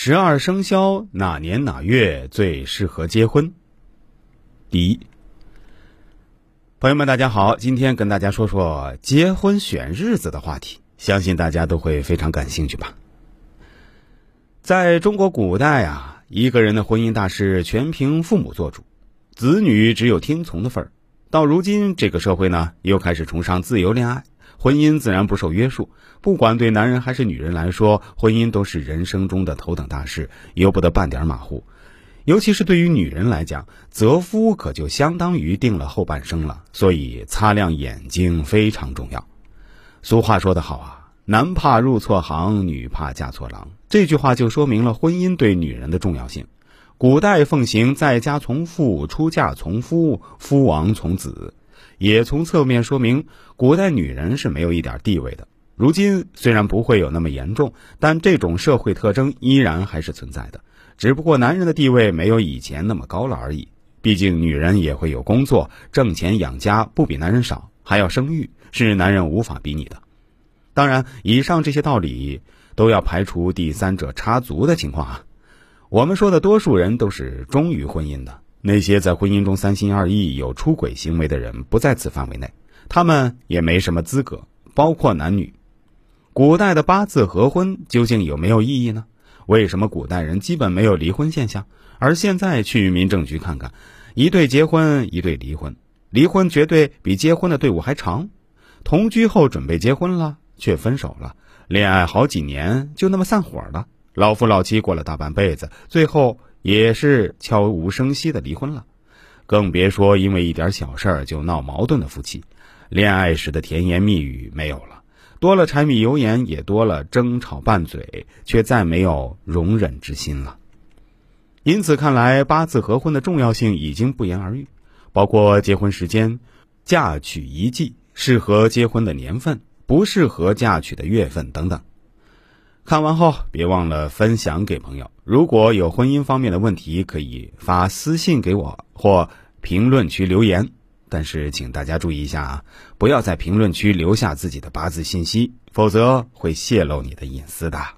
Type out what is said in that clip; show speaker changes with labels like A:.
A: 十二生肖哪年哪月最适合结婚？第一，朋友们，大家好，今天跟大家说说结婚选日子的话题，相信大家都会非常感兴趣吧。在中国古代啊，一个人的婚姻大事全凭父母做主，子女只有听从的份儿。到如今，这个社会呢，又开始崇尚自由恋爱，婚姻自然不受约束。不管对男人还是女人来说，婚姻都是人生中的头等大事，由不得半点马虎。尤其是对于女人来讲，择夫可就相当于定了后半生了，所以擦亮眼睛非常重要。俗话说得好啊，男怕入错行，女怕嫁错郎。这句话就说明了婚姻对女人的重要性。古代奉行在家从父，出嫁从夫，夫亡从子，也从侧面说明古代女人是没有一点地位的。如今虽然不会有那么严重，但这种社会特征依然还是存在的，只不过男人的地位没有以前那么高了而已。毕竟女人也会有工作，挣钱养家不比男人少，还要生育，是男人无法比拟的。当然，以上这些道理都要排除第三者插足的情况啊。我们说的多数人都是忠于婚姻的，那些在婚姻中三心二意、有出轨行为的人不在此范围内，他们也没什么资格，包括男女。古代的八字合婚究竟有没有意义呢？为什么古代人基本没有离婚现象，而现在去民政局看看，一对结婚，一对离婚，离婚绝对比结婚的队伍还长。同居后准备结婚了，却分手了，恋爱好几年就那么散伙了。老夫老妻过了大半辈子，最后也是悄无声息的离婚了，更别说因为一点小事儿就闹矛盾的夫妻，恋爱时的甜言蜜语没有了，多了柴米油盐，也多了争吵拌嘴，却再没有容忍之心了。因此看来，八字合婚的重要性已经不言而喻，包括结婚时间、嫁娶宜忌、适合结婚的年份、不适合嫁娶的月份等等。看完后，别忘了分享给朋友。如果有婚姻方面的问题，可以发私信给我或评论区留言。但是，请大家注意一下啊，不要在评论区留下自己的八字信息，否则会泄露你的隐私的。